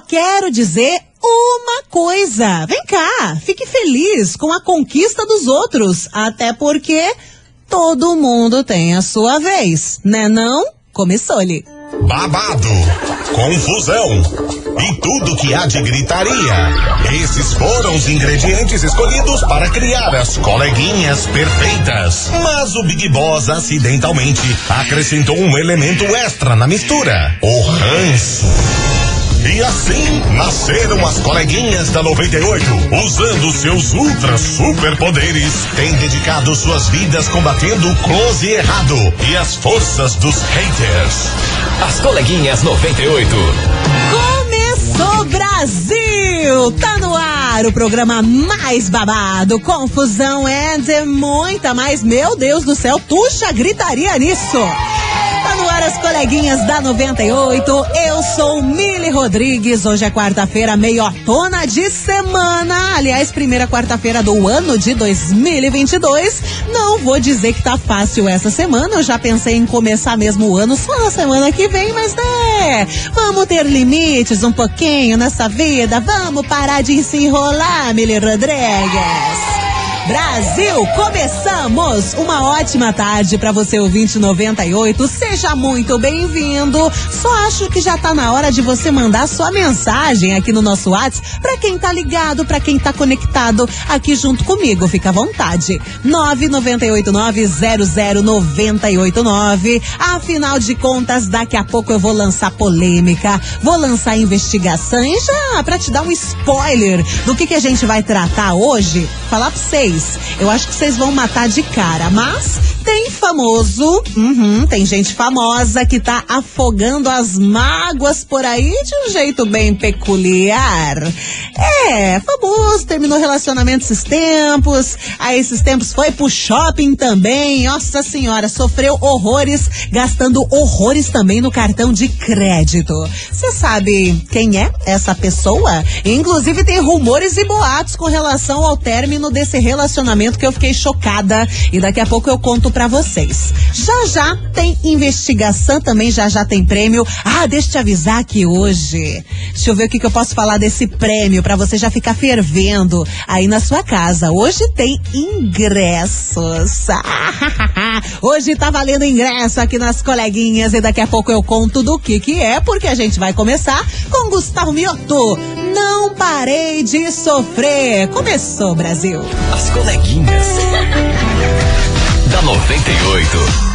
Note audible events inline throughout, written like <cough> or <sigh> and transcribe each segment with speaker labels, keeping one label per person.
Speaker 1: Quero dizer uma coisa. Vem cá, fique feliz com a conquista dos outros, até porque todo mundo tem a sua vez, né não? Começou-lhe.
Speaker 2: Babado, confusão e tudo que há de gritaria. Esses foram os ingredientes escolhidos para criar as coleguinhas perfeitas. Mas o Big Boss acidentalmente acrescentou um elemento extra na mistura: o ranço. E assim nasceram as coleguinhas da 98, usando seus ultra superpoderes, têm dedicado suas vidas combatendo o close e errado e as forças dos haters.
Speaker 3: As coleguinhas 98.
Speaker 1: Começou Brasil! Tá no ar o programa mais babado, confusão and muita mais. Meu Deus do céu, tuxa gritaria nisso! Ar as coleguinhas da 98. Eu sou Mili Rodrigues. Hoje é quarta-feira, tona de semana. Aliás, primeira quarta-feira do ano de 2022. Não vou dizer que tá fácil essa semana. Eu já pensei em começar mesmo o ano só na semana que vem, mas né? Vamos ter limites um pouquinho nessa vida. Vamos parar de se enrolar, Mili Rodrigues. Brasil, começamos! Uma ótima tarde para você, ouvinte 98. Seja muito bem-vindo. Só acho que já tá na hora de você mandar sua mensagem aqui no nosso WhatsApp para quem tá ligado, para quem tá conectado aqui junto comigo. Fica à vontade. 998900989. Afinal de contas, daqui a pouco eu vou lançar polêmica, vou lançar investigação e já para te dar um spoiler do que que a gente vai tratar hoje, falar pra vocês vocês. Eu acho que vocês vão matar de cara, mas tem famoso, uhum, tem gente famosa que tá afogando as mágoas por aí de um jeito bem peculiar. É, famoso, terminou relacionamento esses tempos, aí esses tempos foi pro shopping também, nossa senhora, sofreu horrores, gastando horrores também no cartão de crédito. Você sabe quem é essa pessoa? Inclusive tem rumores e boatos com relação ao término desse relacionamento que eu fiquei chocada e daqui a pouco eu conto para vocês. Já já tem investigação também, já já tem prêmio. Ah, deixa eu te avisar que hoje, deixa eu ver o que, que eu posso falar desse prêmio para você já ficar fervendo aí na sua casa. Hoje tem ingressos. <laughs> hoje tá valendo ingresso aqui nas coleguinhas e daqui a pouco eu conto do que que é, porque a gente vai começar com Gustavo Mioto. Não parei de sofrer. Começou, Brasil.
Speaker 3: As coleguinhas <laughs> da 98.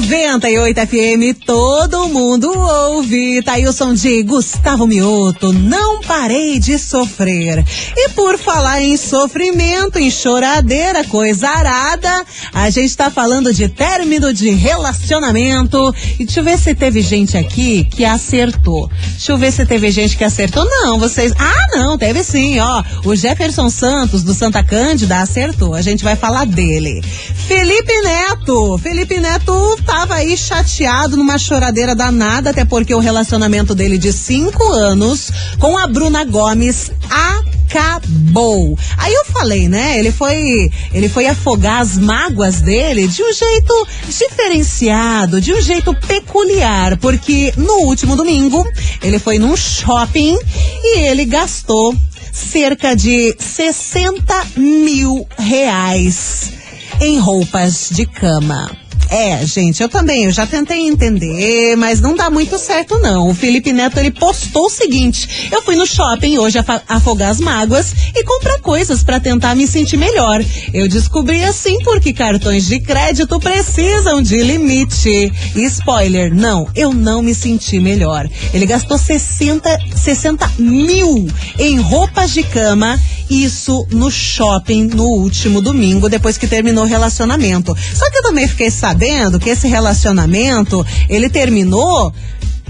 Speaker 1: 98 FM, todo mundo ouve. Tá aí o som de Gustavo Mioto. Não parei de sofrer. E por falar em sofrimento, em choradeira, coisa arada, a gente tá falando de término de relacionamento. E deixa eu ver se teve gente aqui que acertou. Deixa eu ver se teve gente que acertou. Não, vocês. Ah, não, teve sim, ó. O Jefferson Santos, do Santa Cândida, acertou. A gente vai falar dele. Felipe Neto. Felipe Neto tava aí chateado numa choradeira danada, até porque o relacionamento dele de cinco anos com a Bruna Gomes acabou. Aí eu falei, né? Ele foi, ele foi afogar as mágoas dele de um jeito diferenciado, de um jeito peculiar, porque no último domingo ele foi num shopping e ele gastou cerca de 60 mil reais em roupas de cama. É, gente, eu também, eu já tentei entender, mas não dá muito certo não. O Felipe Neto, ele postou o seguinte, eu fui no shopping hoje afogar as mágoas e comprar coisas para tentar me sentir melhor. Eu descobri assim porque cartões de crédito precisam de limite. E spoiler, não, eu não me senti melhor. Ele gastou 60, 60 mil em roupas de cama isso no shopping no último domingo, depois que terminou o relacionamento. Só que eu também fiquei sabendo que esse relacionamento, ele terminou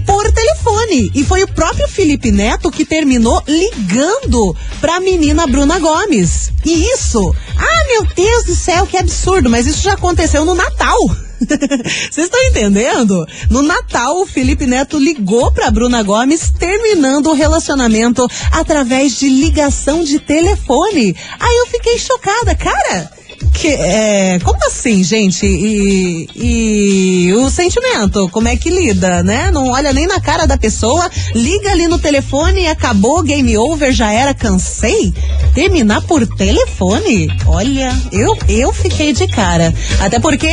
Speaker 1: por telefone. E foi o próprio Felipe Neto que terminou ligando pra menina Bruna Gomes. E isso, ah, meu Deus do céu, que absurdo, mas isso já aconteceu no Natal. <laughs> Vocês estão entendendo? No Natal, o Felipe Neto ligou para Bruna Gomes, terminando o relacionamento através de ligação de telefone. Aí eu fiquei chocada, cara. que, é, como assim, gente? E, e o sentimento, como é que lida, né? Não olha nem na cara da pessoa, liga ali no telefone e acabou, game over, já era, cansei? Terminar por telefone? Olha, eu, eu fiquei de cara. Até porque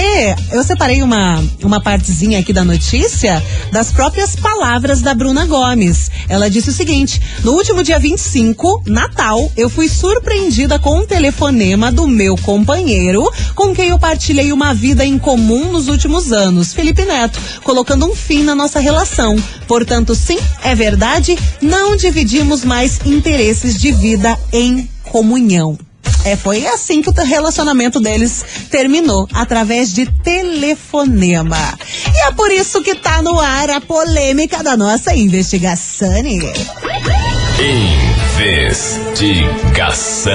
Speaker 1: eu separei uma, uma partezinha aqui da notícia das próprias palavras da Bruna Gomes. Ela disse o seguinte: no último dia 25, Natal, eu fui surpreendida com um telefonema do meu companheiro, com quem eu partilhei uma vida em comum nos últimos anos, Felipe Neto, colocando um fim na nossa relação. Portanto, sim, é verdade, não dividimos mais interesses de vida em comunhão. É, foi assim que o relacionamento deles terminou, através de telefonema. E é por isso que tá no ar a polêmica da nossa investigação.
Speaker 3: Investigação.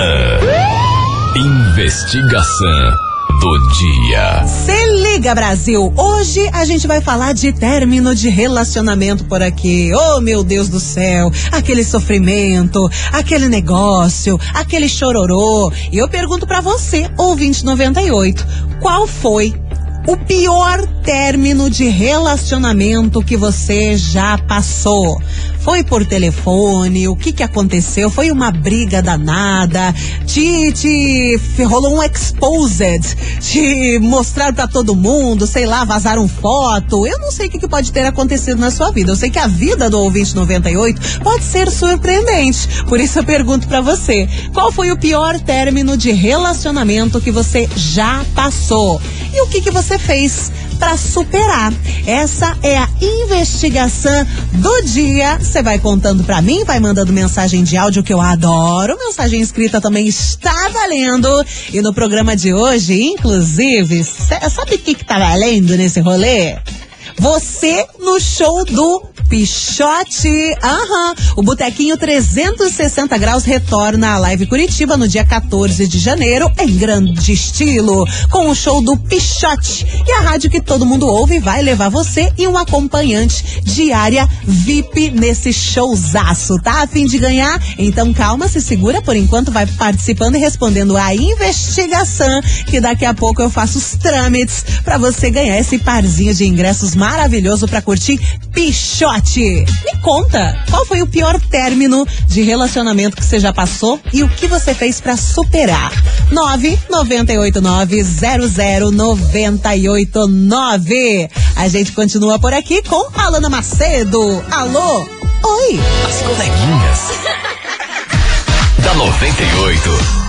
Speaker 3: Investigação do dia.
Speaker 1: Se liga, Brasil! Hoje a gente vai falar de término de relacionamento por aqui. Oh, meu Deus do céu! Aquele sofrimento, aquele negócio, aquele chororô. E eu pergunto para você, ouvinte 98, qual foi o pior término de relacionamento que você já passou? Foi por telefone? O que que aconteceu? Foi uma briga danada? Te, te rolou um exposed? Te mostrar para todo mundo? Sei lá, vazaram foto? Eu não sei o que, que pode ter acontecido na sua vida. Eu sei que a vida do ouvinte 98 pode ser surpreendente. Por isso eu pergunto para você: qual foi o pior término de relacionamento que você já passou? E o que que você fez para superar? Essa é a investigação do dia. Você vai contando para mim, vai mandando mensagem de áudio que eu adoro. Mensagem escrita também está valendo. E no programa de hoje, inclusive, sabe o que, que tá valendo nesse rolê? Você no show do Pichote. Aham. O Botequinho 360 Graus retorna à Live Curitiba no dia 14 de janeiro, em grande estilo, com o show do Pichote. E a rádio que todo mundo ouve vai levar você e um acompanhante diária VIP nesse showzaço. Tá a fim de ganhar? Então calma, se segura por enquanto, vai participando e respondendo a investigação, que daqui a pouco eu faço os trâmites para você ganhar esse parzinho de ingressos maravilhoso para curtir Pichote. Me conta, qual foi o pior término de relacionamento que você já passou e o que você fez para superar? 998900989. A gente continua por aqui com Alana Macedo. Alô? Oi.
Speaker 3: As coleguinhas. <laughs> da 98.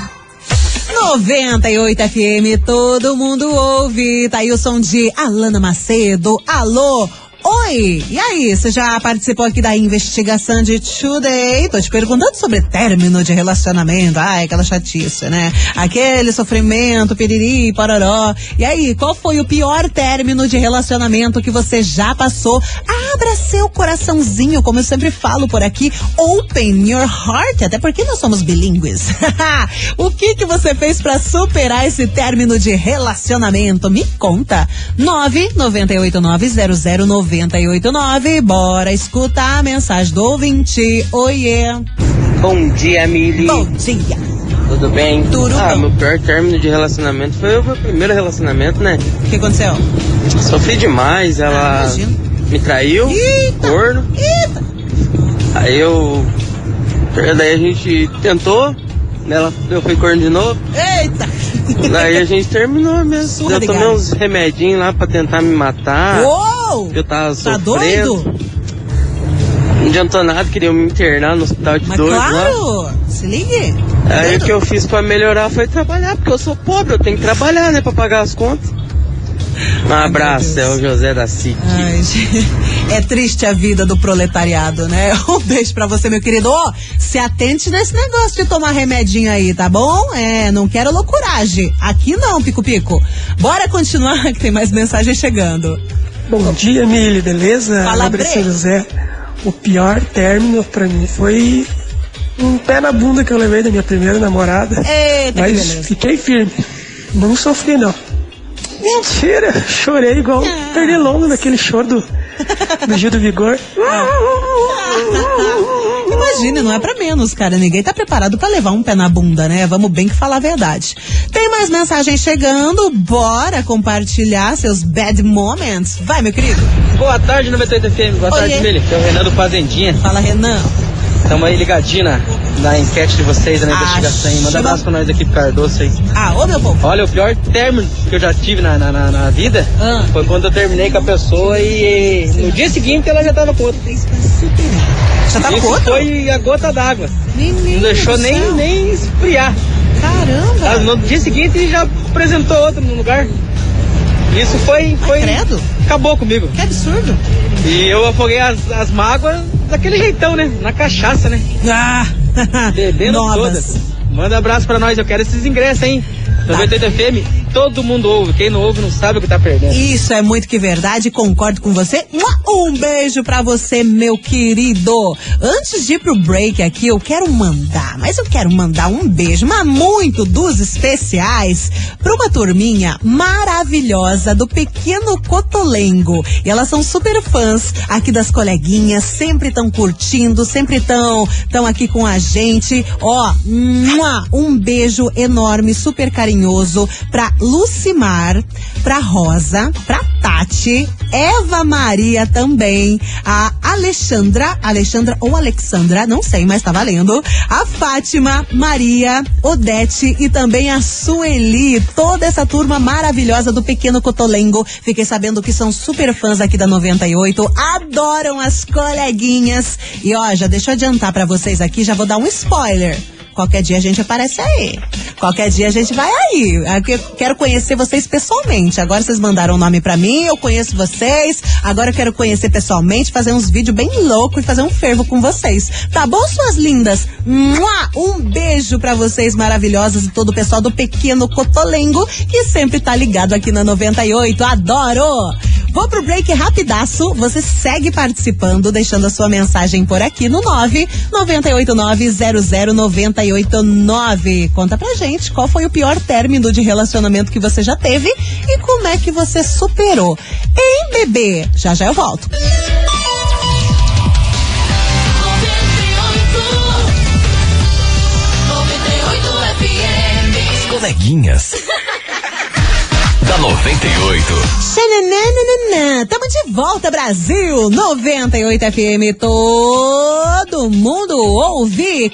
Speaker 1: 98 FM, todo mundo ouve. Tá aí o som de Alana Macedo. Alô? Oi! E aí, você já participou aqui da investigação de Today? Tô te perguntando sobre término de relacionamento. Ai, aquela chatice, né? Aquele sofrimento, piriri, pororó. E aí, qual foi o pior término de relacionamento que você já passou? Abra seu coraçãozinho, como eu sempre falo por aqui. Open your heart, até porque nós somos bilíngues. <laughs> o que que você fez para superar esse término de relacionamento? Me conta. 9989009 989. Bora escutar a mensagem do ouvinte. Oiê.
Speaker 4: Bom dia, Mili.
Speaker 1: Bom dia.
Speaker 4: Tudo bem?
Speaker 1: Tudo
Speaker 4: ah,
Speaker 1: bom.
Speaker 4: meu pior término de relacionamento foi o meu primeiro relacionamento, né?
Speaker 1: O que aconteceu?
Speaker 4: Sofri demais,
Speaker 1: Ah,
Speaker 4: ela
Speaker 1: imagino.
Speaker 4: me traiu,
Speaker 1: Eita.
Speaker 4: corno.
Speaker 1: Eita.
Speaker 4: Aí eu. Daí a gente tentou, ela, eu fui corno de novo.
Speaker 1: Eita.
Speaker 4: Daí a gente terminou mesmo.
Speaker 1: Surra
Speaker 4: eu tomei uns remedinhos lá pra tentar me matar. Eu tava
Speaker 1: Tá
Speaker 4: sofrendo.
Speaker 1: doido?
Speaker 4: Não adiantou nada, queriam me internar no hospital de
Speaker 1: Mas
Speaker 4: lá.
Speaker 1: claro, se ligue.
Speaker 4: Aí o que eu fiz pra melhorar foi trabalhar, porque eu sou pobre, eu tenho que trabalhar, né, pra pagar as contas. Um abraço,
Speaker 1: Deus.
Speaker 4: é o José da SIC.
Speaker 1: Ai, é triste a vida do proletariado, né? <laughs> Um beijo pra você, meu querido. Ó, se atente nesse negócio de tomar remedinho aí, tá bom? É, não quero loucuragem. Aqui não, pico-pico. Bora continuar, <laughs> que tem mais mensagem chegando.
Speaker 5: Bom dia, Mili, beleza?
Speaker 1: Fala.
Speaker 5: São José. O pior término pra mim foi um pé na bunda que eu levei da minha primeira namorada.
Speaker 1: Eita,
Speaker 5: Mas fiquei firme. Não sofri, não. Mentira! Chorei igual
Speaker 1: Ah.
Speaker 5: pernilongo naquele choro do, do Gil do Vigor. <laughs> <laughs>
Speaker 1: Imagine, não é pra menos, cara. Ninguém tá preparado pra levar um pé na bunda, né? Vamos bem que falar a verdade. Tem mais mensagem chegando, bora compartilhar seus bad moments. Vai, meu querido.
Speaker 4: Boa tarde, 98 FM. Boa
Speaker 1: Oiê.
Speaker 4: tarde, Mili. Que é o Renan do Fazendinha.
Speaker 1: Fala, Renan.
Speaker 4: Estamos aí ligadinho na, enquete de vocês, na
Speaker 1: Ah,
Speaker 4: investigação aí. Manda abraço pra nós aqui pro Cardoso aí.
Speaker 1: Ah, ô meu povo.
Speaker 4: Olha, o pior término que eu já tive na, na, na, na vida
Speaker 1: Ah.
Speaker 4: foi quando eu terminei com a pessoa e no dia seguinte ela já tava com outro.
Speaker 1: Já tava
Speaker 4: Isso
Speaker 1: com outro?
Speaker 4: foi a gota d'água. Não deixou
Speaker 1: do
Speaker 4: nem,
Speaker 1: céu.
Speaker 4: nem esfriar. Ah,
Speaker 1: Caramba.
Speaker 4: No dia seguinte já apresentou outro no lugar. Isso foi. foi
Speaker 1: credo.
Speaker 4: Acabou comigo.
Speaker 1: Que absurdo.
Speaker 4: E eu afoguei as, as mágoas daquele jeitão, né? Na cachaça, né?
Speaker 1: Ah, <laughs>
Speaker 4: Bebendo todas. Manda abraço pra nós, eu quero esses ingressos, hein? 98 FM, todo mundo ouve. Quem não ouve não sabe o que tá perdendo.
Speaker 1: Isso é muito que verdade, concordo com você. Um beijo pra você, meu querido. Antes de ir pro break aqui, eu quero mandar, mas eu quero mandar um beijo, mas muito dos especiais, pra uma turminha maravilhosa do Pequeno Cotolengo. E elas são super fãs aqui das coleguinhas, sempre estão curtindo, sempre estão tão aqui com a gente. Ó, um beijo enorme, super carinhoso pra Lucimar, pra Rosa, pra Tati, Eva Maria também, a Alexandra, Alexandra ou Alexandra, não sei, mas tá valendo, a Fátima, Maria, Odete e também a Sueli, toda essa turma maravilhosa do Pequeno Cotolengo. Fiquei sabendo que são super fãs aqui da 98, adoram as coleguinhas. E ó, já deixa eu adiantar pra vocês aqui, já vou dar um spoiler. Qualquer dia a gente aparece aí. Qualquer dia a gente vai aí. Aqui eu quero conhecer vocês pessoalmente. Agora vocês mandaram o nome pra mim, eu conheço vocês. Agora eu quero conhecer pessoalmente, fazer uns vídeos bem loucos e fazer um fervo com vocês. Tá bom, suas lindas? Um beijo pra vocês maravilhosas e todo o pessoal do Pequeno Cotolengo, que sempre tá ligado aqui na 98. Adoro! Vou pro break rapidaço. Você segue participando, deixando a sua mensagem por aqui no 998900989. Conta pra gente qual foi o pior término de relacionamento que você já teve e como é que você superou. Hein, bebê? Já já eu volto.
Speaker 3: As coleguinhas. <laughs> da 98.
Speaker 1: Xananana, Tamo de volta, Brasil! 98 FM, todo mundo ouve,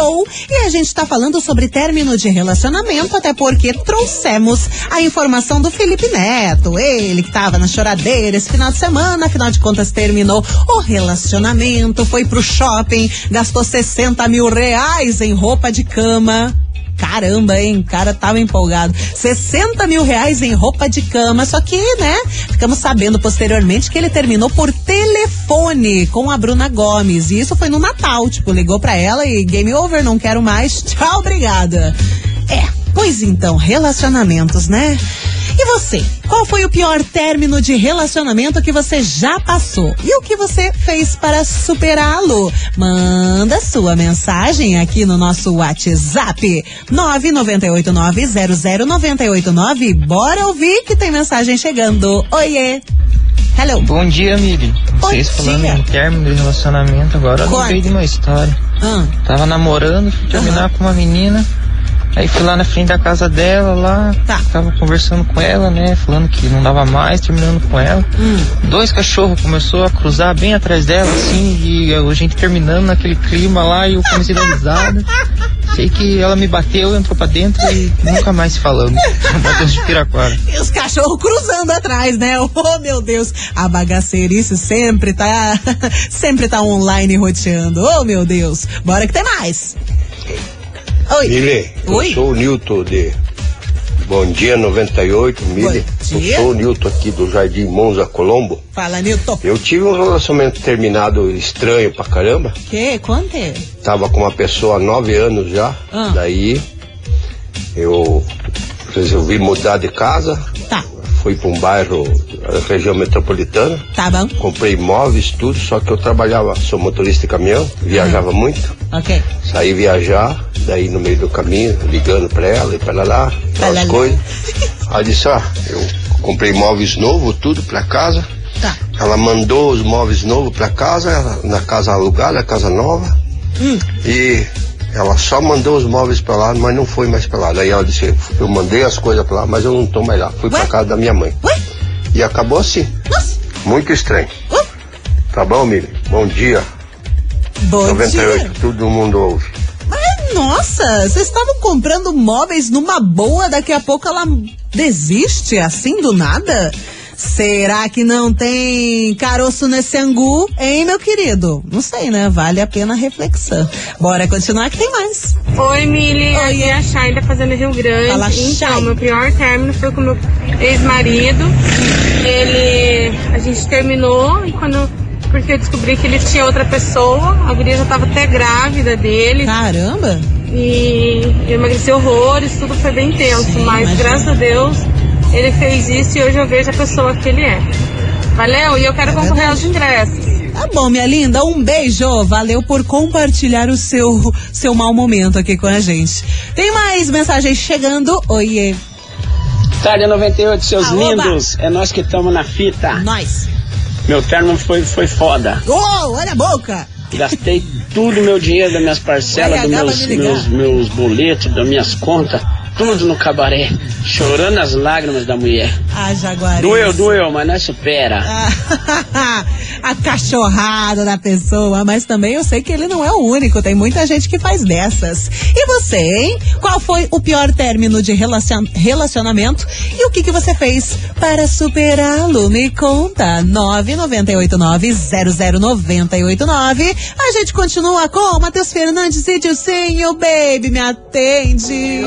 Speaker 1: quartou. E a gente tá falando sobre término de relacionamento, até porque trouxemos a informação do Felipe Neto. Ele que tava na choradeira esse final de semana, afinal de contas terminou o relacionamento, foi pro shopping, gastou 60 mil reais em roupa de cama. Caramba, hein? O cara tava empolgado. 60 mil reais em roupa de cama. Só que, né? Ficamos sabendo posteriormente que ele terminou por telefone com a Bruna Gomes. E isso foi no Natal. Tipo, ligou pra ela e game over, não quero mais. <laughs> Tchau, obrigada. É, pois então, relacionamentos, né? E você? Qual foi o pior término de relacionamento que você já passou? E o que você fez para superá-lo? Manda sua mensagem aqui no nosso WhatsApp 998900989. Bora ouvir que tem mensagem chegando. Oiê! Hello!
Speaker 6: Bom dia, Miri.
Speaker 1: Bom
Speaker 6: Vocês falando
Speaker 1: dia.
Speaker 6: em término de relacionamento, agora eu lembrei de uma história.
Speaker 1: Ah,
Speaker 6: Tava namorando, fui terminar com uma menina. Aí fui lá na frente da casa dela, lá,
Speaker 1: Tá.
Speaker 6: tava conversando com ela, né? Falando que não dava mais, terminando com ela.
Speaker 1: hum.
Speaker 6: Dois cachorros começou a cruzar bem atrás dela, assim, e a gente terminando naquele clima lá, e eu comecei a dar risada. Sei que ela me bateu, entrou pra dentro e nunca mais se falamos. <laughs> Batemos de Piraquara.
Speaker 1: E os cachorros cruzando atrás, né? <laughs> Oh, meu Deus. A bagaceirice sempre tá, <laughs> sempre tá online roteando. Oh, meu Deus. Bora que tem mais. Oi.
Speaker 7: Mili, eu
Speaker 1: Oi.
Speaker 7: sou o Nilton de Bom Dia 98, Mili.
Speaker 1: Bom dia.
Speaker 7: Eu sou o Nilton aqui do Jardim Monza Colombo.
Speaker 1: Fala, Nilton.
Speaker 7: Eu tive um relacionamento terminado estranho pra caramba.
Speaker 1: Que? Conte.
Speaker 7: Tava com uma pessoa há nove anos já.
Speaker 1: Ah.
Speaker 7: Daí eu resolvi mudar de casa.
Speaker 1: Tá.
Speaker 7: Fui para um bairro, região metropolitana.
Speaker 1: Tá bom.
Speaker 7: Comprei imóveis, tudo, só que eu trabalhava, sou motorista de caminhão, viajava muito.
Speaker 1: Ok.
Speaker 7: Saí viajar, daí no meio do caminho, ligando pra ela e pra lá,
Speaker 1: lá.
Speaker 7: coisas. <laughs> Ela disse, ó, eu comprei móveis novos, tudo pra casa.
Speaker 1: Tá.
Speaker 7: Ela mandou os móveis novos pra casa, na casa alugada, casa nova. E ela só mandou os móveis pra lá, mas não foi mais pra lá. Daí ela disse, eu mandei as coisas pra lá, mas eu não tô mais lá. Fui pra
Speaker 1: Ué?
Speaker 7: casa da minha mãe.
Speaker 1: Ué?
Speaker 7: E acabou assim.
Speaker 1: Nossa.
Speaker 7: Muito estranho. Tá bom, Mili? Bom dia.
Speaker 1: Bom
Speaker 7: 98,
Speaker 1: dia.
Speaker 7: todo mundo ouve.
Speaker 1: Nossa, vocês estavam comprando móveis numa boa, daqui a pouco ela desiste assim do nada? Será que não tem caroço nesse angu, hein, meu querido? Não sei, né? Vale a pena a reflexão. Bora continuar que tem mais.
Speaker 8: Oi, Mili. Aqui é a Shaida fazendo Rio Grande.
Speaker 1: Fala,
Speaker 8: então,
Speaker 1: Shaida.
Speaker 8: meu pior término foi com meu ex-marido. Ele. A gente terminou e quando. Porque eu descobri que ele tinha outra pessoa, a guria já tava até grávida dele.
Speaker 1: Caramba!
Speaker 8: E eu emagreci horrores, tudo foi bem tenso.
Speaker 1: Sim,
Speaker 8: mas
Speaker 1: imagina.
Speaker 8: graças a Deus ele fez isso e hoje eu vejo a pessoa que ele é. Valeu? E eu quero concorrer aos ingressos.
Speaker 1: Tá bom, minha linda, um beijo. Valeu por compartilhar o seu, seu mau momento aqui com a gente. Tem mais mensagens chegando. Oiê,
Speaker 9: Tarde 98, seus
Speaker 1: Aoba.
Speaker 9: lindos. É nós que estamos na fita.
Speaker 1: nós.
Speaker 9: Meu termo foi, foi foda.
Speaker 1: Oh, olha a boca!
Speaker 9: Gastei tudo meu dinheiro das minhas parcelas, dos meus, meus, meus boletos, das minhas contas. Tudo no cabaré. Chorando as lágrimas da mulher.
Speaker 1: Ah, Jaguari.
Speaker 9: Doeu, doeu, mas nós supera.
Speaker 1: Ah, <laughs> a cachorrada da pessoa, mas também eu sei que ele não é o único, tem muita gente que faz dessas. E você, hein? Qual foi o pior término de relacion- relacionamento e o que, que você fez para superá-lo? Me conta. 998900989. A gente continua com Matheus Fernandes e Dilcinho, baby, me atende.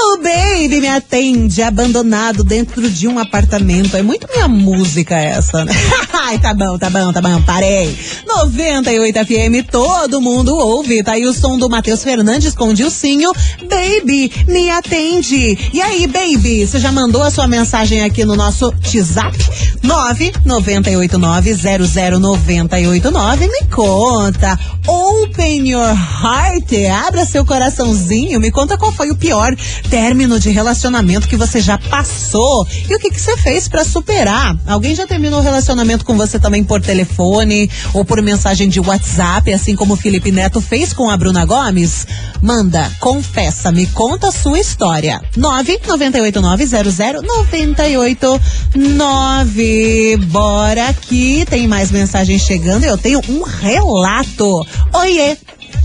Speaker 1: O baby me atende abandonado dentro de um apartamento. É muito minha música essa, né? <laughs> Ai, tá bom, tá bom, tá bom, parei. 98 FM, todo mundo ouve. Tá aí o som do Matheus Fernandes com o Dilcinho. Baby, me atende. E aí, baby, você já mandou a sua mensagem aqui no nosso WhatsApp? 998900989. Me conta. Open your heart. Abra seu coraçãozinho. Me conta qual foi o pior término de relacionamento que você já passou e o que, que você fez pra superar. Alguém já terminou o relacionamento com você também por telefone ou por mensagem de WhatsApp, assim como o Felipe Neto fez com a Bruna Gomes? Manda, confessa, me conta a sua história. 998900989. Bora aqui, tem mais mensagem chegando. Eu tenho um relato. Oiê,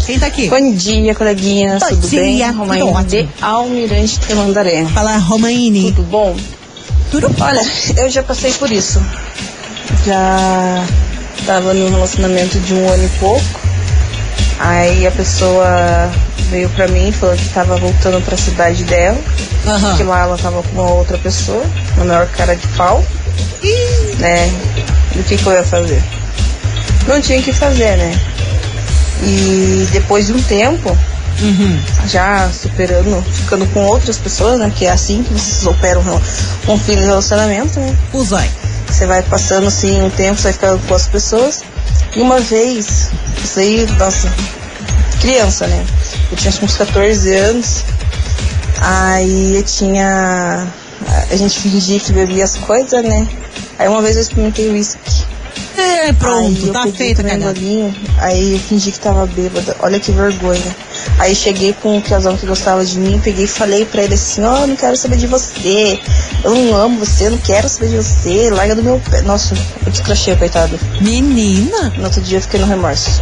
Speaker 1: quem tá aqui?
Speaker 10: Bom dia, coleguinhas.
Speaker 1: Bom
Speaker 10: Tudo bem?
Speaker 1: dia,
Speaker 10: Romaine
Speaker 1: tudo
Speaker 10: de Almirante Tamandaré.
Speaker 1: Fala, Romaine.
Speaker 10: Tudo bom?
Speaker 1: Tudo bom?
Speaker 10: Olha, eu já passei por isso. Já tava num relacionamento de um ano e pouco. Aí a pessoa veio pra mim e falou que tava voltando pra cidade dela.
Speaker 1: Aham.
Speaker 10: Que lá ela tava com uma outra pessoa, uma maior cara de pau. Né? E o que, que eu ia fazer? Não tinha o que fazer, né? E depois de um tempo,
Speaker 1: Uhum.
Speaker 10: já superando, ficando com outras pessoas, né? Que é assim que vocês operam um um filho de relacionamento, né?
Speaker 1: O zóio.
Speaker 10: Você vai passando assim um tempo, você vai ficando com as pessoas. E uma vez, isso aí, nossa, criança, né? Eu tinha uns 14 anos. Aí eu tinha. A gente fingia que bebia as coisas, né? Aí uma vez eu experimentei uísque.
Speaker 1: É,
Speaker 10: Aí
Speaker 1: pronto,
Speaker 10: eu
Speaker 1: tá feita cagada.
Speaker 10: golinho, Aí eu fingi que tava bêbada. Olha que vergonha. Aí cheguei com um casal que gostava de mim, peguei e falei pra ele assim, ó, não quero saber de você. Eu não amo você, eu não quero saber de você. Larga do meu pé. Nossa, eu descrachei, coitado.
Speaker 1: Menina,
Speaker 10: No outro dia eu fiquei no remorso.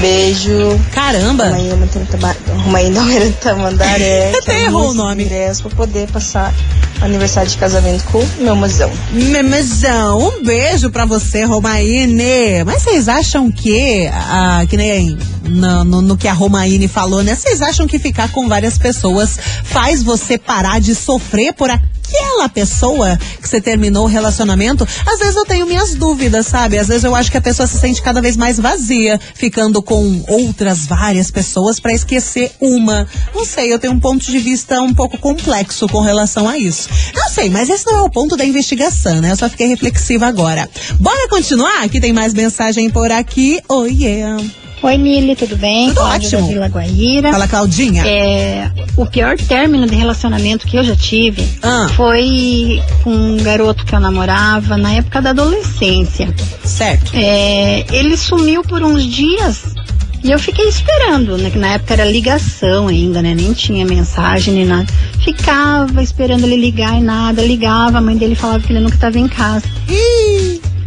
Speaker 10: Beijo.
Speaker 1: caramba.
Speaker 10: Romaína Tamandaré. <laughs> <laughs> que
Speaker 1: Até
Speaker 10: é
Speaker 1: errou o nome.
Speaker 10: ingresso Pra poder passar aniversário de casamento com meu mozão.
Speaker 1: Memezão, um beijo pra você, Romaine. Mas vocês acham que, ah, que nem no, no- no que a Romaine falou, né? Vocês acham que ficar com várias pessoas faz você parar de sofrer por aquela pessoa que você terminou o relacionamento? Às vezes eu tenho minhas dúvidas, sabe? Às vezes eu acho que a pessoa se sente cada vez mais vazia, ficando com outras várias pessoas pra esquecer uma. Não sei, eu tenho um ponto de vista um pouco complexo com relação a isso. Não sei, mas esse não é o ponto da investigação, né? Eu só fiquei reflexiva agora. Bora continuar? Que tem mais mensagem por aqui. Oh, yeah.
Speaker 11: Oi, Mili, tudo bem?
Speaker 1: Tudo
Speaker 11: Cláudia
Speaker 1: ótimo.
Speaker 11: da Vila Guaíra.
Speaker 1: Fala, Claudinha.
Speaker 11: É, o pior término de relacionamento que eu já tive
Speaker 1: Ah.
Speaker 11: foi com um garoto que eu namorava na época da adolescência.
Speaker 1: Certo.
Speaker 11: É, ele sumiu por uns dias e eu fiquei esperando, né? Que na época era ligação ainda, né? Nem tinha mensagem nem nada. Ficava esperando ele ligar e nada, ligava, a mãe dele falava que ele nunca estava em casa.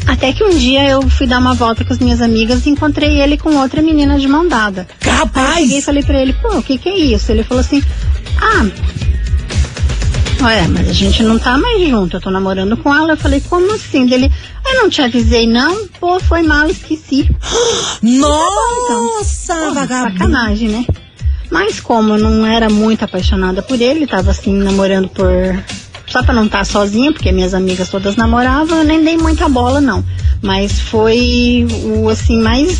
Speaker 11: Até que um dia eu fui dar uma volta com as minhas amigas e encontrei ele com outra menina de mão dada.
Speaker 1: Capaz!
Speaker 11: Aí eu cheguei e falei pra ele, pô, o que que é isso? Ele falou assim, ah, Ué, mas a gente não tá mais junto, eu tô namorando com ela. Eu falei, como assim? Dele, eu não te avisei, não? Pô, foi mal, esqueci. <gasps>
Speaker 1: Nossa,
Speaker 11: Porra,
Speaker 1: vagabundo.
Speaker 11: Sacanagem, né? Mas como eu não era muito apaixonada por ele, tava assim, namorando por. Só pra não estar sozinha, porque minhas amigas todas namoravam, eu nem dei muita bola, não. Mas foi o assim, mais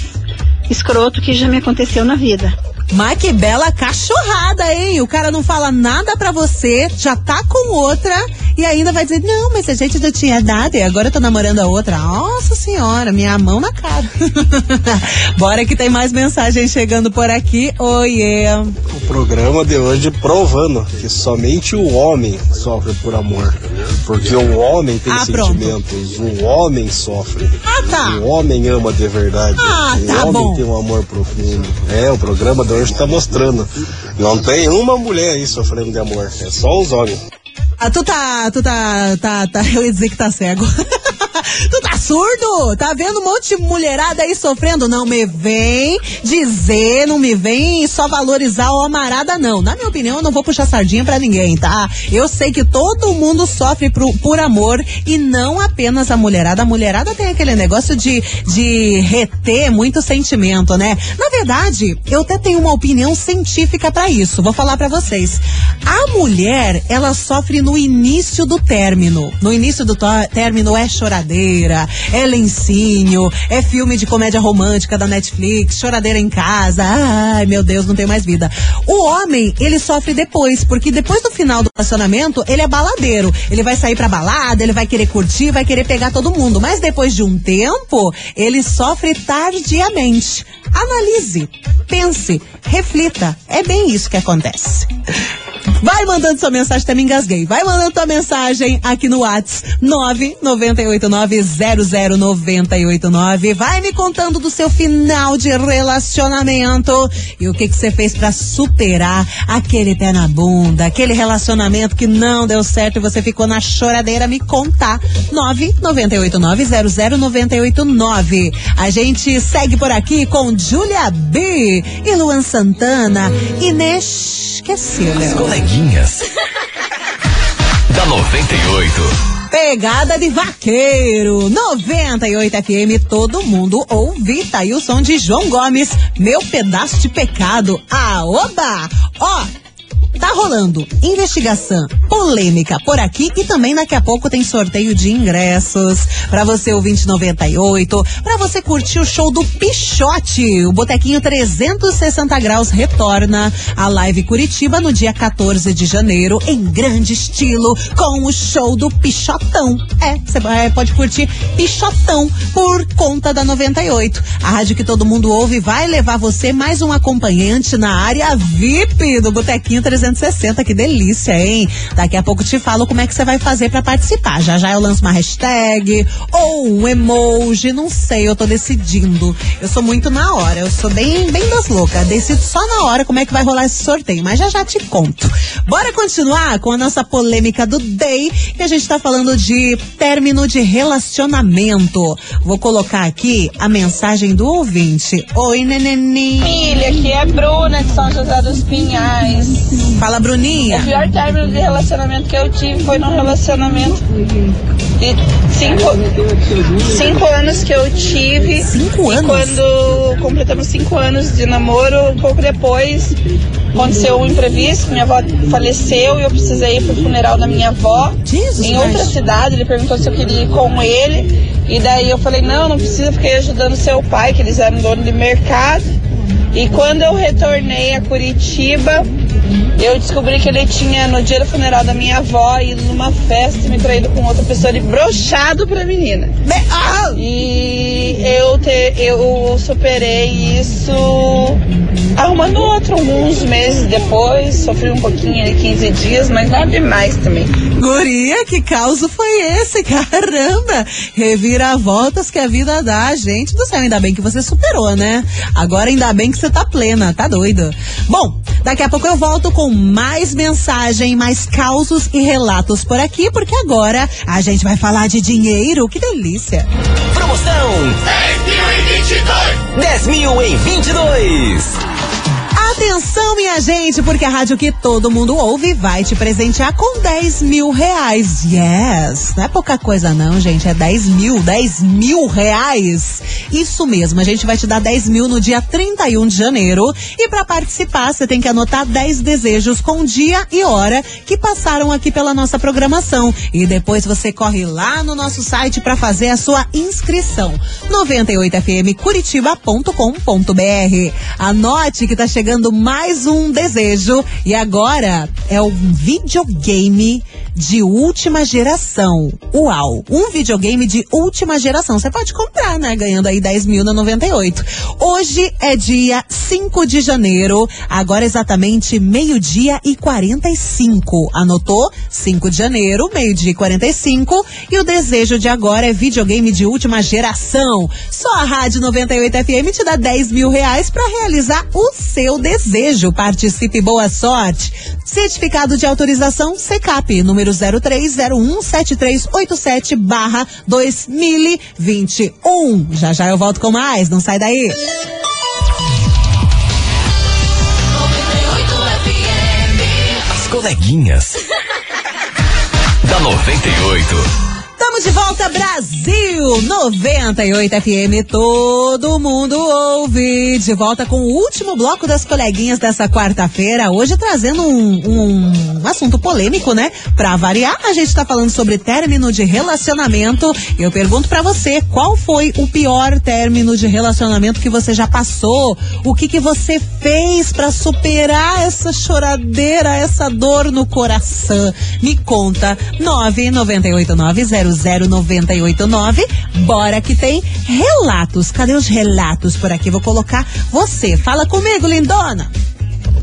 Speaker 11: escroto que já me aconteceu na vida.
Speaker 1: Mas que bela cachorrada, hein? O cara não fala nada pra você, já tá com outra e ainda vai dizer, não, mas a gente já tinha dado e agora eu tô namorando a outra. Nossa senhora, minha mão na cara. <laughs> Bora que tem mais mensagem chegando por aqui. Oiê.
Speaker 12: O programa de hoje provando que somente o homem sofre por amor. Porque o homem tem
Speaker 1: Ah, pronto.
Speaker 12: sentimentos, o homem sofre.
Speaker 1: Ah, tá.
Speaker 12: O homem ama de verdade.
Speaker 1: Ah,
Speaker 12: o
Speaker 1: tá
Speaker 12: homem
Speaker 1: bom.
Speaker 12: tem um amor profundo. É, o programa de hoje tá mostrando. Não tem uma mulher aí sofrendo de amor. É só os homens.
Speaker 1: Ah, tu tá, tu tá, tá, tá, <laughs> eu ia dizer que tá cego. Tu tá surdo? Tá vendo um monte de mulherada aí sofrendo? Não me vem dizer, não me vem só valorizar o amarada, não. Na minha opinião, eu não vou puxar sardinha pra ninguém, tá? Eu sei que todo mundo sofre por, por amor e não apenas a mulherada. A mulherada tem aquele negócio de, de reter muito sentimento, né? Na verdade, eu até tenho uma opinião científica pra isso. Vou falar pra vocês. A mulher, ela sofre no início do término. No início do término é choradeira, é lencinho, é filme de comédia romântica da Netflix, choradeira em casa. Ai, meu Deus, não tenho mais vida. O homem, ele sofre depois, porque depois do final do relacionamento, ele é baladeiro. Ele vai sair pra balada, ele vai querer curtir, vai querer pegar todo mundo. Mas depois de um tempo, ele sofre tardiamente. Analise, pense, reflita. É bem isso que acontece. Vai mandando sua mensagem, até me engasguei. Vai mandando tua mensagem aqui no Whats 998900989. Vai me contando do seu final de relacionamento e o que que você fez pra superar aquele pé na bunda, aquele relacionamento que não deu certo e você ficou na choradeira. Me contar 998900989. A gente segue por aqui com Julia B e Luan Santana. Inesquecível.
Speaker 3: As coleguinhas. <laughs> da 98.
Speaker 1: Pegada de vaqueiro, 98 FM, todo mundo ouve. Tá aí o som de João Gomes, meu pedaço de pecado. Ah, oba! Ó, tá rolando investigação, polêmica por aqui e também daqui a pouco tem sorteio de ingressos pra você ouvinte 98, pra você curtir o show do Pichote. O Botequinho 360 graus retorna à Live Curitiba no dia 14 de janeiro em grande estilo com o show do Pichotão. É, você pode curtir Pichotão por conta da 98. A rádio que todo mundo ouve vai levar você mais um acompanhante na área VIP do Botequinho 360. Que delícia, hein? Daqui a pouco te falo como é que você vai fazer pra participar. Já já eu lanço uma hashtag ou um emoji, não sei, eu tô decidindo. Eu sou muito na hora, eu sou bem, bem das loucas. Decido só na hora como é que vai rolar esse sorteio, mas já já te conto. Bora continuar com a nossa polêmica do day, que a gente tá falando de término de relacionamento. Vou colocar aqui a mensagem do ouvinte. Oi, neneninha.
Speaker 13: Filha, aqui é Bruna, de São José dos Pinhais.
Speaker 1: Fala, Bruninha.
Speaker 13: O pior término de relacionamento que eu tive foi num relacionamento de cinco, cinco anos que eu tive.
Speaker 1: Cinco
Speaker 13: e
Speaker 1: anos?
Speaker 13: quando completamos cinco anos de namoro, um pouco depois aconteceu um imprevisto, minha avó faleceu e eu precisei ir pro funeral da minha avó
Speaker 1: Jesus
Speaker 13: em outra
Speaker 1: Christ.
Speaker 13: cidade. Ele perguntou se eu queria ir com ele. E daí eu falei, não, não precisa, fiquei ajudando seu pai, que eles eram dono de mercado. E quando eu retornei a Curitiba, eu descobri que ele tinha, no dia do funeral da minha avó, ido numa festa e me traído com outra pessoa e brochado pra menina. E eu, te, eu superei isso arrumando outro alguns meses depois. Sofri um pouquinho ali, 15 dias, mas nada demais também.
Speaker 1: Guria, que caos foi esse? <laughs> Caramba! Reviravoltas que a vida dá, gente do céu. Ainda bem que você superou, né? Agora ainda bem que você tá plena, tá doido? Bom, daqui a pouco eu volto com mais mensagem, mais causos e relatos por aqui, porque agora a gente vai falar de dinheiro. Que delícia!
Speaker 3: Promoção 10 mil em 22.
Speaker 1: Atenção, minha gente, porque a rádio que todo mundo ouve vai te presentear com 10 mil reais. Yes! Não é pouca coisa, não, gente. É 10 mil, 10 mil reais. Isso mesmo, a gente vai te dar 10 mil no dia 31 de janeiro. E para participar, você tem que anotar 10 desejos com dia e hora que passaram aqui pela nossa programação. E depois você corre lá no nosso site para fazer a sua inscrição. 98fmcuritiba.com.br. Anote que tá chegando mais um desejo e agora é um videogame de última geração. Uau! Um videogame de última geração. Você pode comprar, né? Ganhando aí 10 mil na 98. Hoje é dia 5 de janeiro, agora exatamente meio-dia e 45. Anotou? 5 de janeiro, meio-dia e 45. E o desejo de agora é videogame de última geração. Só a Rádio 98 FM te dá 10 mil reais para realizar o seu desejo. Participe, boa sorte. Certificado de autorização CECAP, número 03017387 barra 2021. Já já eu volto com mais, não sai daí.
Speaker 3: As coleguinhas. <laughs> da 98.
Speaker 1: Estamos de volta, Brasil! 98 FM, todo mundo ouve. De volta com o último bloco das coleguinhas dessa quarta-feira. Hoje trazendo um, um, assunto polêmico, né? Pra variar, a gente tá falando sobre término de relacionamento. Eu pergunto pra você, qual foi o pior término de relacionamento que você já passou? O que que você fez pra superar essa choradeira, essa dor no coração? Me conta, 99890 00989. Bora que tem relatos. Cadê os relatos por aqui? Vou colocar você. Fala comigo, lindona.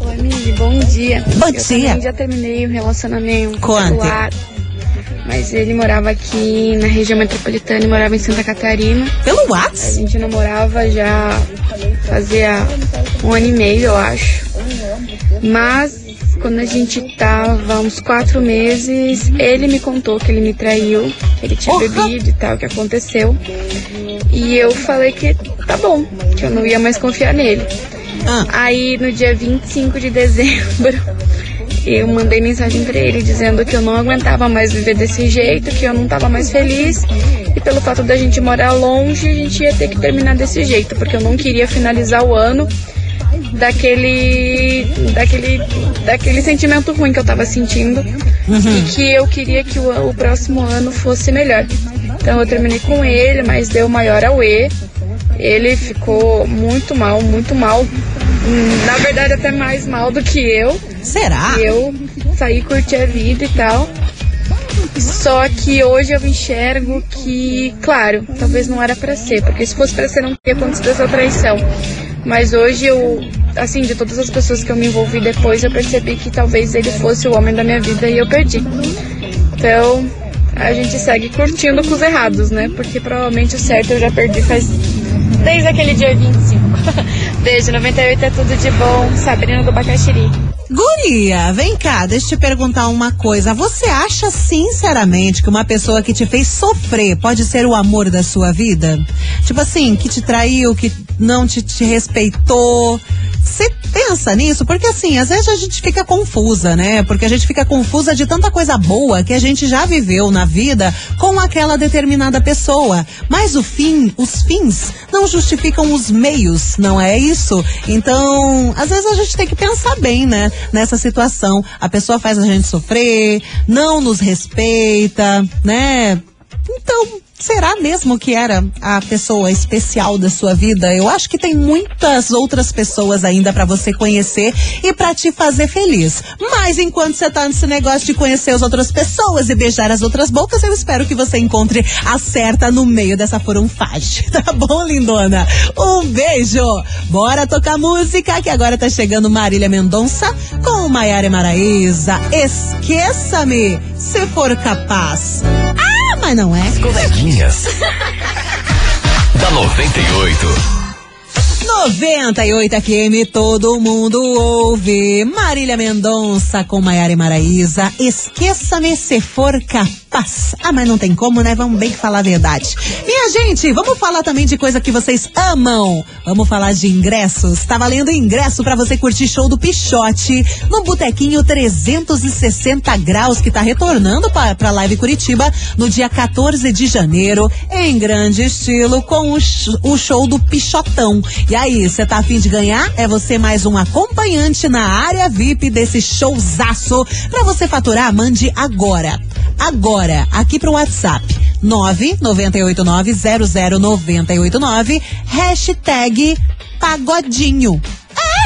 Speaker 14: Oi, Mili, bom dia.
Speaker 1: Bom
Speaker 14: eu
Speaker 1: dia.
Speaker 14: já terminei o relacionamento. Celular, Mas ele morava aqui na região metropolitana e morava em Santa Catarina.
Speaker 1: Pelo
Speaker 14: A
Speaker 1: WhatsApp?
Speaker 14: gente namorava já fazia um ano e meio, eu acho. Mas quando a gente tava uns quatro meses, ele me contou que ele me traiu, que ele tinha bebido e tal, que aconteceu. E eu falei que tá bom, que eu não ia mais confiar nele. Aí no dia 25 de dezembro, <laughs> eu mandei mensagem pra ele dizendo que eu não aguentava mais viver desse jeito, que eu não tava mais feliz. E pelo fato da gente morar longe, a gente ia ter que terminar desse jeito, porque eu não queria finalizar o ano daquele daquele daquele sentimento ruim que eu tava sentindo e que eu queria que o, o próximo ano fosse melhor. Então eu terminei com ele, mas deu maior ao E. Ele ficou muito mal, muito mal. Na verdade até mais mal do que eu.
Speaker 1: Será?
Speaker 14: Eu saí curtir a vida e tal. Só que hoje eu enxergo que, claro, talvez não era pra ser, porque se fosse pra ser não teria acontecido essa traição. Mas hoje eu, assim, de todas as pessoas que eu me envolvi depois, eu percebi que talvez ele fosse o homem da minha vida e eu perdi. Então, a gente segue curtindo com os errados, né? Porque provavelmente o certo eu já perdi faz desde aquele dia 25. <laughs> Beijo, 98 é tudo de bom. Sabrina do Bacaxiri.
Speaker 1: Guria, vem cá, deixa eu te perguntar uma coisa. Você acha sinceramente que uma pessoa que te fez sofrer pode ser o amor da sua vida? Tipo assim, que te traiu, que não te, te respeitou. Você pensa nisso? Porque assim, às vezes a gente fica confusa, né? Porque a gente fica confusa de tanta coisa boa que a gente já viveu na vida com aquela determinada pessoa. Mas o fim, os fins não justificam os meios, não é isso? Então, às vezes a gente tem que pensar bem, né? Nessa situação. A pessoa faz a gente sofrer, não nos respeita, né? Então, Será mesmo que era a pessoa especial da sua vida? Eu acho que tem muitas outras pessoas ainda para você conhecer e para te fazer feliz. Mas enquanto você tá nesse negócio de conhecer as outras pessoas e beijar as outras bocas, eu espero que você encontre a certa no meio dessa forunfagem. <laughs> Tá bom, lindona? Um beijo! Bora tocar música que agora tá chegando Marília Mendonça com Maiara Maraísa. Esqueça-me se for capaz. Ah, mas não é.
Speaker 3: Coleguinhas. <laughs> da 98.
Speaker 1: 98 FM, todo mundo ouve. Marília Mendonça com Maiara e Maraísa. Esqueça-me se for capaz. Ah, mas não tem como, né? Vamos bem que falar a verdade. Minha gente, vamos falar também de coisa que vocês amam. Vamos falar de ingressos. Tá valendo ingresso para você curtir show do Pichote no Botequinho 360 graus que tá retornando pra, pra Live Curitiba no dia 14 de janeiro, em grande estilo, com o, o show do Pichotão. E aí, você tá afim de ganhar? É você mais um acompanhante na área VIP desse showzaço. Pra você faturar, mande agora. Agora, aqui pro WhatsApp. 998900989 hashtag pagodinho.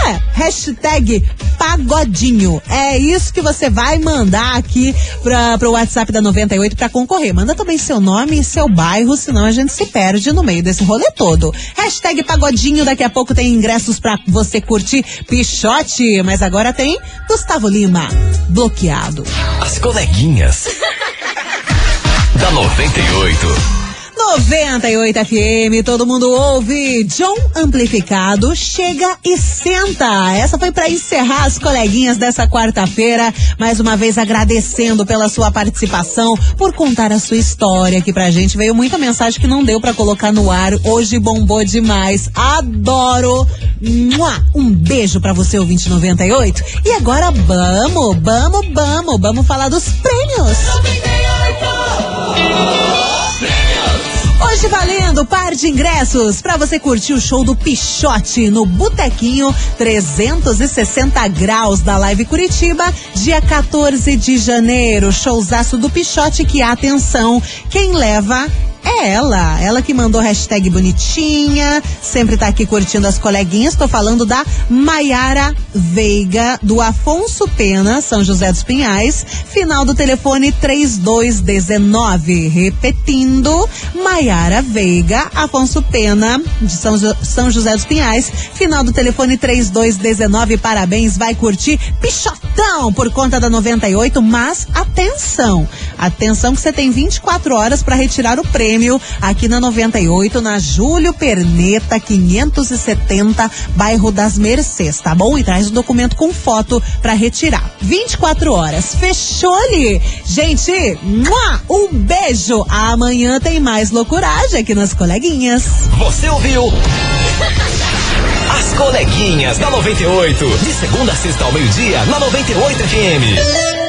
Speaker 1: É, hashtag pagodinho. É isso que você vai mandar aqui pra, pro WhatsApp da 98 pra concorrer. Manda também seu nome e seu bairro, senão a gente se perde no meio desse rolê todo. Hashtag pagodinho, daqui a pouco tem ingressos pra você curtir Pichote, mas agora tem Gustavo Lima, bloqueado.
Speaker 3: As coleguinhas. <laughs> da 98.
Speaker 1: 98 FM, todo mundo ouve. John Amplificado chega e senta. Essa foi para encerrar as coleguinhas dessa quarta-feira. Mais uma vez agradecendo pela sua participação, por contar a sua história aqui pra gente. Veio muita mensagem que não deu para colocar no ar. Hoje bombou demais. Adoro. Um beijo para você, ouvinte 98. E agora vamos, vamos, vamos, vamos falar dos prêmios. Hoje valendo par de ingressos para você curtir o show do Pichote no Botequinho 360 graus da Live Curitiba, dia 14 de janeiro. Showzaço do Pichote que atenção, quem leva é ela, ela que mandou hashtag bonitinha, sempre tá aqui curtindo as coleguinhas. Tô falando da Maiara Veiga, do Afonso Pena, São José dos Pinhais, final do telefone 3219. Repetindo, Maiara Veiga, Afonso Pena, de São, Jo- São José dos Pinhais, final do telefone 3219. Parabéns, vai curtir Pichotão por conta da 98, mas atenção, atenção que você tem 24 horas para retirar o prêmio aqui na 98, na Júlio Perneta 570, bairro das Mercês, tá bom? E traz o documento com foto para retirar. 24 horas. Fechou-lhe? Gente, mua, um beijo. Amanhã tem mais loucuragem aqui nas coleguinhas.
Speaker 3: Você ouviu? <laughs> As coleguinhas da 98. De segunda a sexta ao meio-dia, na 98 FM.